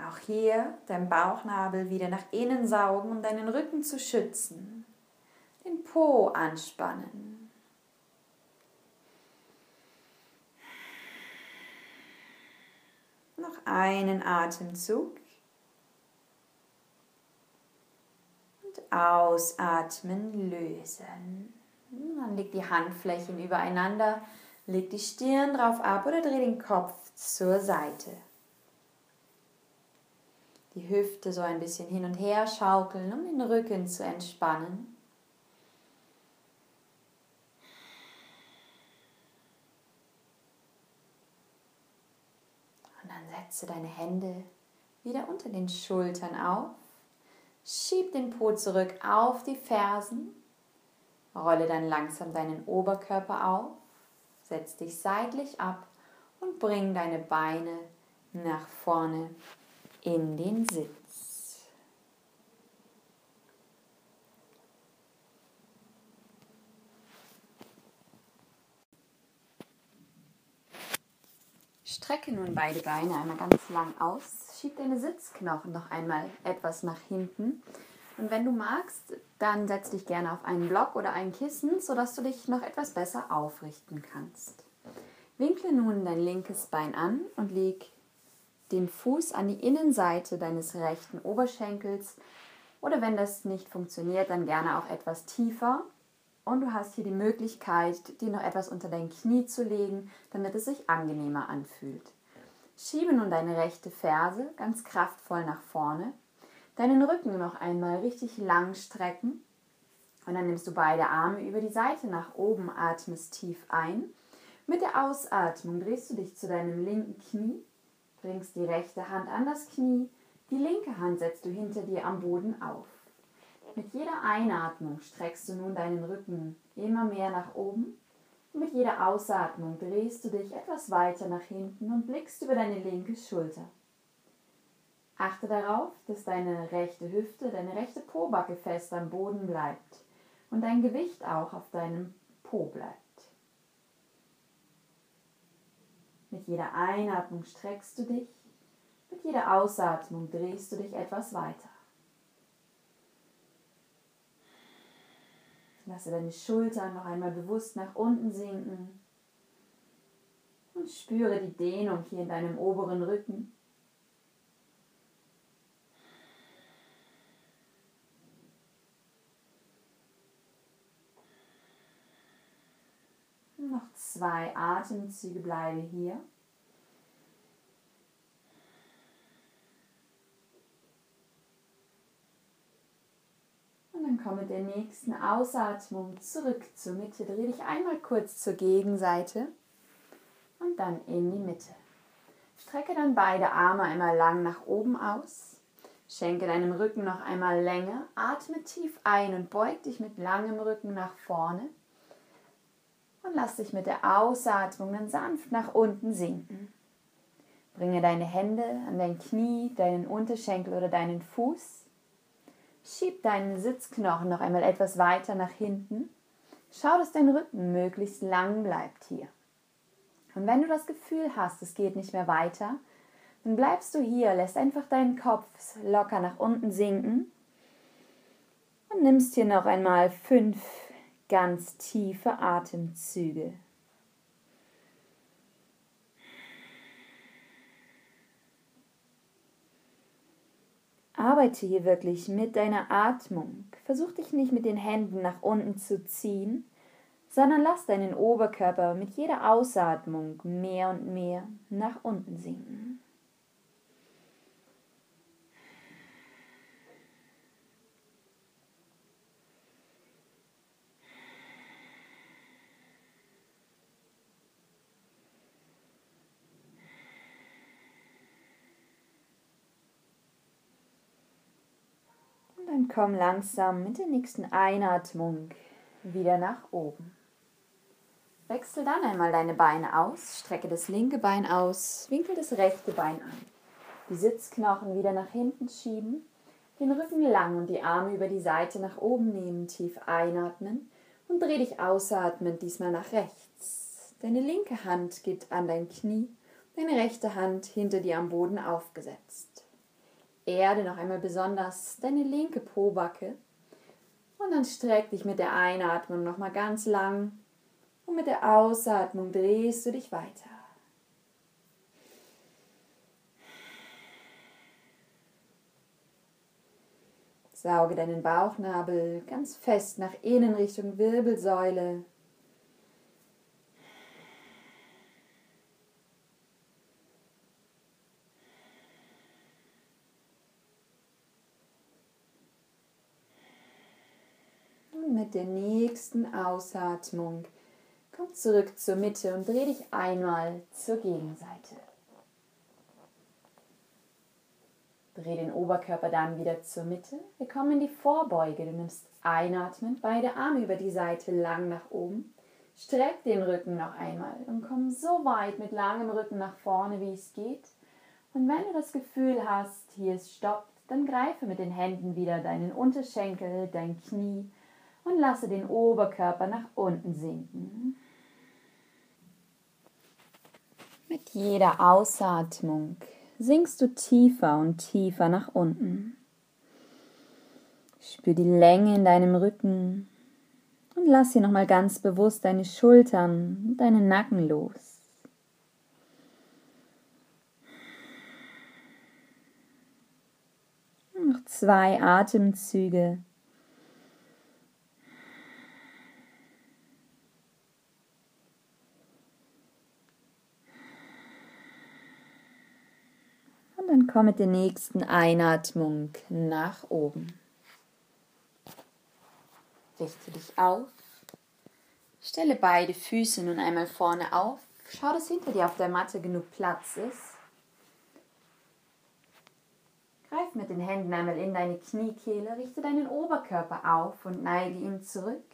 Auch hier dein Bauchnabel wieder nach innen saugen, um deinen Rücken zu schützen. Den Po anspannen. Noch einen Atemzug. Und ausatmen, lösen. Dann leg die Handflächen übereinander, leg die Stirn drauf ab oder dreh den Kopf zur Seite. Die Hüfte so ein bisschen hin und her schaukeln, um den Rücken zu entspannen. Und dann setze deine Hände wieder unter den Schultern auf, schieb den Po zurück auf die Fersen, rolle dann langsam deinen Oberkörper auf, setz dich seitlich ab und bring deine Beine nach vorne in den Sitz. Strecke nun beide Beine einmal ganz lang aus. Schieb deine Sitzknochen noch einmal etwas nach hinten. Und wenn du magst, dann setz dich gerne auf einen Block oder ein Kissen, sodass du dich noch etwas besser aufrichten kannst. Winkle nun dein linkes Bein an und leg den Fuß an die Innenseite deines rechten Oberschenkels oder wenn das nicht funktioniert, dann gerne auch etwas tiefer. Und du hast hier die Möglichkeit, dir noch etwas unter dein Knie zu legen, damit es sich angenehmer anfühlt. Schiebe nun deine rechte Ferse ganz kraftvoll nach vorne, deinen Rücken noch einmal richtig lang strecken und dann nimmst du beide Arme über die Seite nach oben, atmest tief ein. Mit der Ausatmung drehst du dich zu deinem linken Knie bringst die rechte Hand an das Knie, die linke Hand setzt du hinter dir am Boden auf. Mit jeder Einatmung streckst du nun deinen Rücken immer mehr nach oben und mit jeder Ausatmung drehst du dich etwas weiter nach hinten und blickst über deine linke Schulter. Achte darauf, dass deine rechte Hüfte, deine rechte Pobacke fest am Boden bleibt und dein Gewicht auch auf deinem Po bleibt. Mit jeder Einatmung streckst du dich, mit jeder Ausatmung drehst du dich etwas weiter. Lasse deine Schultern noch einmal bewusst nach unten sinken und spüre die Dehnung hier in deinem oberen Rücken. Zwei Atemzüge, bleibe hier. Und dann komm mit der nächsten Ausatmung zurück zur Mitte. Dreh dich einmal kurz zur Gegenseite und dann in die Mitte. Strecke dann beide Arme einmal lang nach oben aus. Schenke deinem Rücken noch einmal Länge. Atme tief ein und beug dich mit langem Rücken nach vorne. Und lass dich mit der Ausatmung dann sanft nach unten sinken. Bringe deine Hände an dein Knie, deinen Unterschenkel oder deinen Fuß. Schieb deinen Sitzknochen noch einmal etwas weiter nach hinten. Schau, dass dein Rücken möglichst lang bleibt hier. Und wenn du das Gefühl hast, es geht nicht mehr weiter, dann bleibst du hier, lässt einfach deinen Kopf locker nach unten sinken und nimmst hier noch einmal fünf ganz tiefe Atemzüge. Arbeite hier wirklich mit deiner Atmung. Versuch dich nicht mit den Händen nach unten zu ziehen, sondern lass deinen Oberkörper mit jeder Ausatmung mehr und mehr nach unten sinken. Und komm langsam mit der nächsten Einatmung wieder nach oben. Wechsel dann einmal deine Beine aus, strecke das linke Bein aus, winkel das rechte Bein an. Die Sitzknochen wieder nach hinten schieben, den Rücken lang und die Arme über die Seite nach oben nehmen, tief einatmen und dreh dich ausatmend diesmal nach rechts. Deine linke Hand geht an dein Knie, deine rechte Hand hinter dir am Boden aufgesetzt. Erde noch einmal besonders deine linke Pobacke und dann streck dich mit der Einatmung nochmal ganz lang und mit der Ausatmung drehst du dich weiter. Sauge deinen Bauchnabel ganz fest nach innen Richtung Wirbelsäule. Und mit der nächsten Ausatmung komm zurück zur Mitte und dreh dich einmal zur Gegenseite. Dreh den Oberkörper dann wieder zur Mitte. Wir kommen in die Vorbeuge. Du nimmst einatmend beide Arme über die Seite lang nach oben. Streck den Rücken noch einmal und komm so weit mit langem Rücken nach vorne, wie es geht. Und wenn du das Gefühl hast, hier ist Stopp, dann greife mit den Händen wieder deinen Unterschenkel, dein Knie und lasse den Oberkörper nach unten sinken. Mit jeder Ausatmung sinkst du tiefer und tiefer nach unten. Spür die Länge in deinem Rücken und lass hier nochmal ganz bewusst deine Schultern und deinen Nacken los. Noch zwei Atemzüge. dann komm mit der nächsten Einatmung nach oben. Richte dich auf. Stelle beide Füße nun einmal vorne auf. Schau, dass hinter dir auf der Matte genug Platz ist. Greif mit den Händen einmal in deine Kniekehle, richte deinen Oberkörper auf und neige ihn zurück.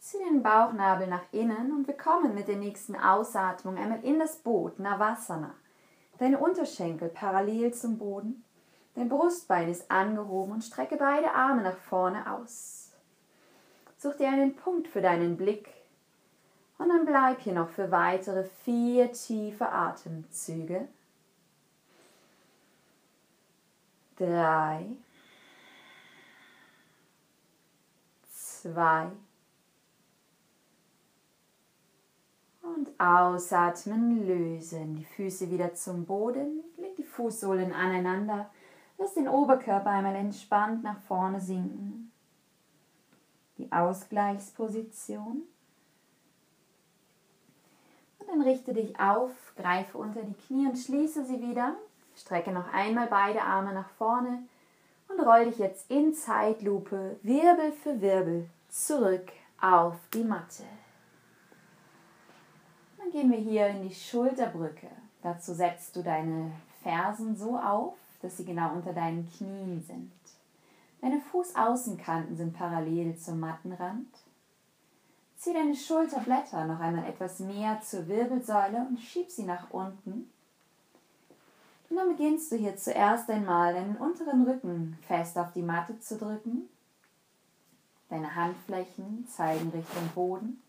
Zieh den Bauchnabel nach innen und wir kommen mit der nächsten Ausatmung einmal in das Boot, Navasana. Deine Unterschenkel parallel zum Boden. Dein Brustbein ist angehoben und strecke beide Arme nach vorne aus. Such dir einen Punkt für deinen Blick und dann bleib hier noch für weitere vier tiefe Atemzüge. Drei, zwei, Und ausatmen, lösen. Die Füße wieder zum Boden. Leg die Fußsohlen aneinander. Lass den Oberkörper einmal entspannt nach vorne sinken. Die Ausgleichsposition. Und dann richte dich auf, greife unter die Knie und schließe sie wieder. Strecke noch einmal beide Arme nach vorne und roll dich jetzt in Zeitlupe Wirbel für Wirbel zurück auf die Matte. Gehen wir hier in die Schulterbrücke. Dazu setzt du deine Fersen so auf, dass sie genau unter deinen Knien sind. Deine Fußaußenkanten sind parallel zum Mattenrand. Zieh deine Schulterblätter noch einmal etwas mehr zur Wirbelsäule und schieb sie nach unten. Und dann beginnst du hier zuerst einmal deinen unteren Rücken fest auf die Matte zu drücken. Deine Handflächen zeigen Richtung Boden.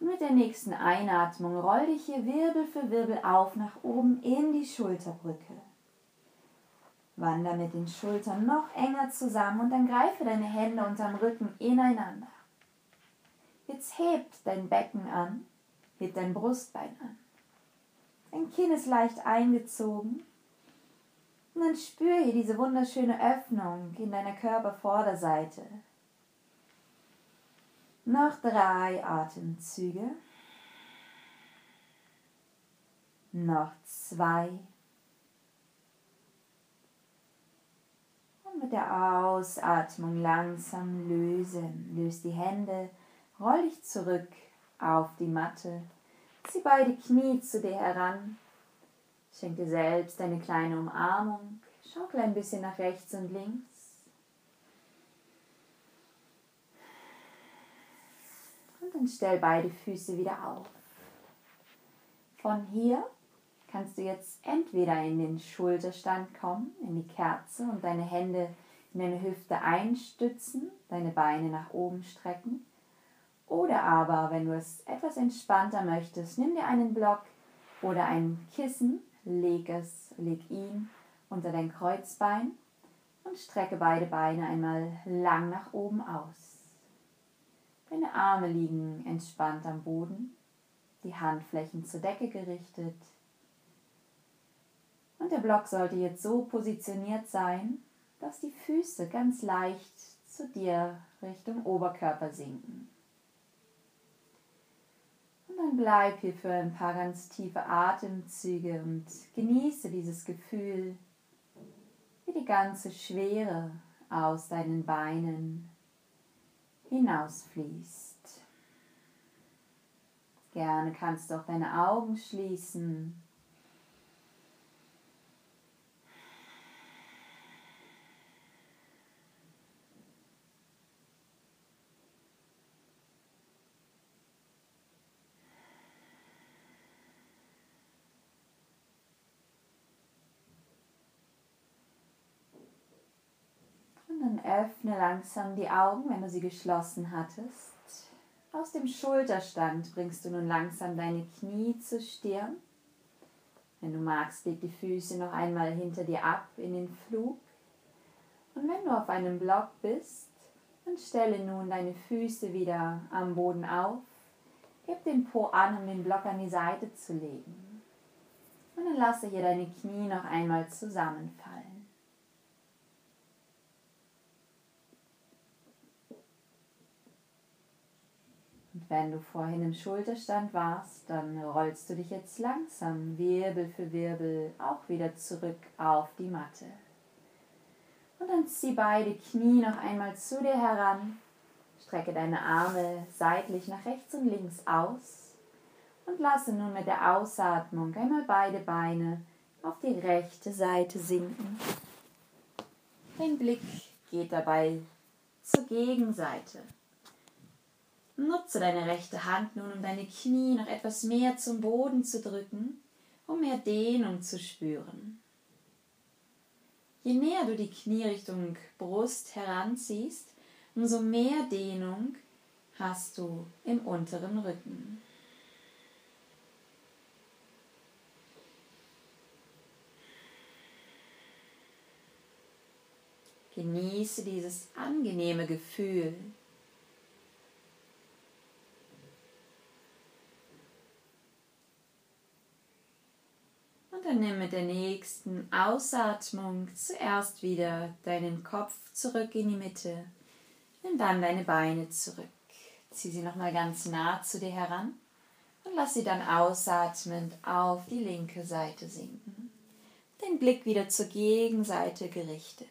Und mit der nächsten Einatmung roll dich hier Wirbel für Wirbel auf nach oben in die Schulterbrücke. Wander mit den Schultern noch enger zusammen und dann greife deine Hände unterm Rücken ineinander. Jetzt hebt dein Becken an, hebt dein Brustbein an. Dein Kinn ist leicht eingezogen. Und dann spür hier diese wunderschöne Öffnung in deiner Körpervorderseite. Noch drei Atemzüge. Noch zwei. Und mit der Ausatmung langsam lösen. Löst die Hände, roll dich zurück auf die Matte. Zieh beide Knie zu dir heran. Schenk dir selbst eine kleine Umarmung. Schaukle ein bisschen nach rechts und links. Und stell beide Füße wieder auf. Von hier kannst du jetzt entweder in den Schulterstand kommen, in die Kerze und deine Hände in deine Hüfte einstützen, deine Beine nach oben strecken. Oder aber, wenn du es etwas entspannter möchtest, nimm dir einen Block oder ein Kissen, leg es, leg ihn unter dein Kreuzbein und strecke beide Beine einmal lang nach oben aus. Deine Arme liegen entspannt am Boden, die Handflächen zur Decke gerichtet, und der Block sollte jetzt so positioniert sein, dass die Füße ganz leicht zu dir Richtung Oberkörper sinken. Und dann bleib hier für ein paar ganz tiefe Atemzüge und genieße dieses Gefühl, wie die ganze Schwere aus deinen Beinen hinausfließt. Gerne kannst du auch deine Augen schließen öffne langsam die Augen, wenn du sie geschlossen hattest. Aus dem Schulterstand bringst du nun langsam deine Knie zur Stirn. Wenn du magst, leg die Füße noch einmal hinter dir ab in den Flug. Und wenn du auf einem Block bist, dann stelle nun deine Füße wieder am Boden auf. Gib den Po an, um den Block an die Seite zu legen. Und dann lasse hier deine Knie noch einmal zusammenfallen. Wenn du vorhin im Schulterstand warst, dann rollst du dich jetzt langsam Wirbel für Wirbel auch wieder zurück auf die Matte. Und dann zieh beide Knie noch einmal zu dir heran, strecke deine Arme seitlich nach rechts und links aus und lasse nun mit der Ausatmung einmal beide Beine auf die rechte Seite sinken. Dein Blick geht dabei zur Gegenseite. Nutze deine rechte Hand nun, um deine Knie noch etwas mehr zum Boden zu drücken, um mehr Dehnung zu spüren. Je näher du die Knie Richtung Brust heranziehst, umso mehr Dehnung hast du im unteren Rücken. Genieße dieses angenehme Gefühl Und dann nimm mit der nächsten Ausatmung zuerst wieder deinen Kopf zurück in die Mitte. Nimm dann deine Beine zurück. Zieh sie nochmal ganz nah zu dir heran Und lass sie dann ausatmend auf die linke Seite sinken. Den Blick wieder zur Gegenseite gerichtet.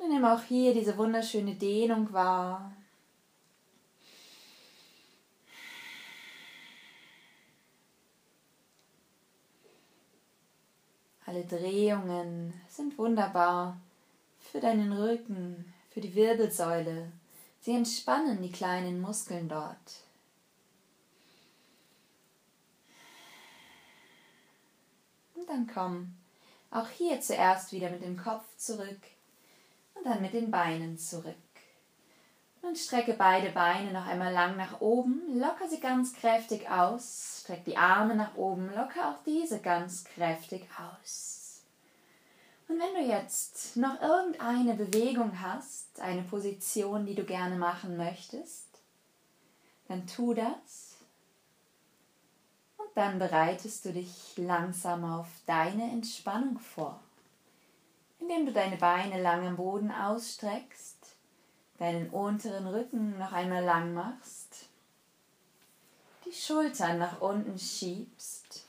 Und nimm auch hier diese wunderschöne Dehnung wahr. Alle Drehungen sind wunderbar für deinen Rücken, für die Wirbelsäule. Sie entspannen die kleinen Muskeln dort. Und dann komm auch hier zuerst wieder mit dem Kopf zurück und dann mit den Beinen zurück. Und strecke beide Beine noch einmal lang nach oben, locker sie ganz kräftig aus, streck die Arme nach oben, locker auch diese ganz kräftig aus. Und wenn du jetzt noch irgendeine Bewegung hast, eine Position, die du gerne machen möchtest, dann tu das. Und dann bereitest du dich langsam auf deine Entspannung vor, indem du deine Beine lang am Boden ausstreckst deinen unteren Rücken noch einmal lang machst, die Schultern nach unten schiebst,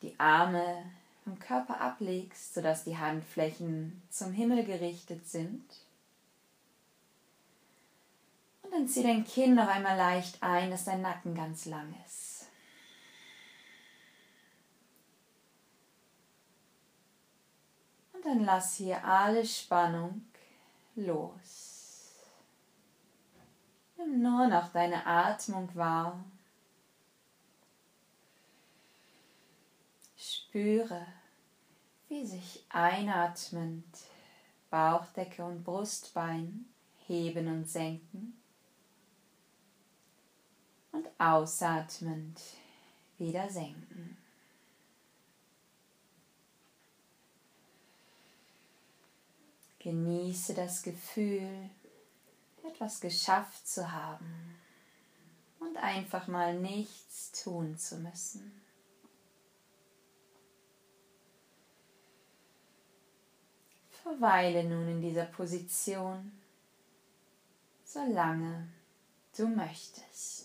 die Arme vom Körper ablegst, sodass die Handflächen zum Himmel gerichtet sind. Und dann zieh dein Kinn noch einmal leicht ein, dass dein Nacken ganz lang ist. Und dann lass hier alle Spannung los. Nimm nur noch deine Atmung wahr. Spüre, wie sich einatmend Bauchdecke und Brustbein heben und senken und ausatmend wieder senken. Genieße das Gefühl, etwas geschafft zu haben und einfach mal nichts tun zu müssen. Verweile nun in dieser Position, solange du möchtest.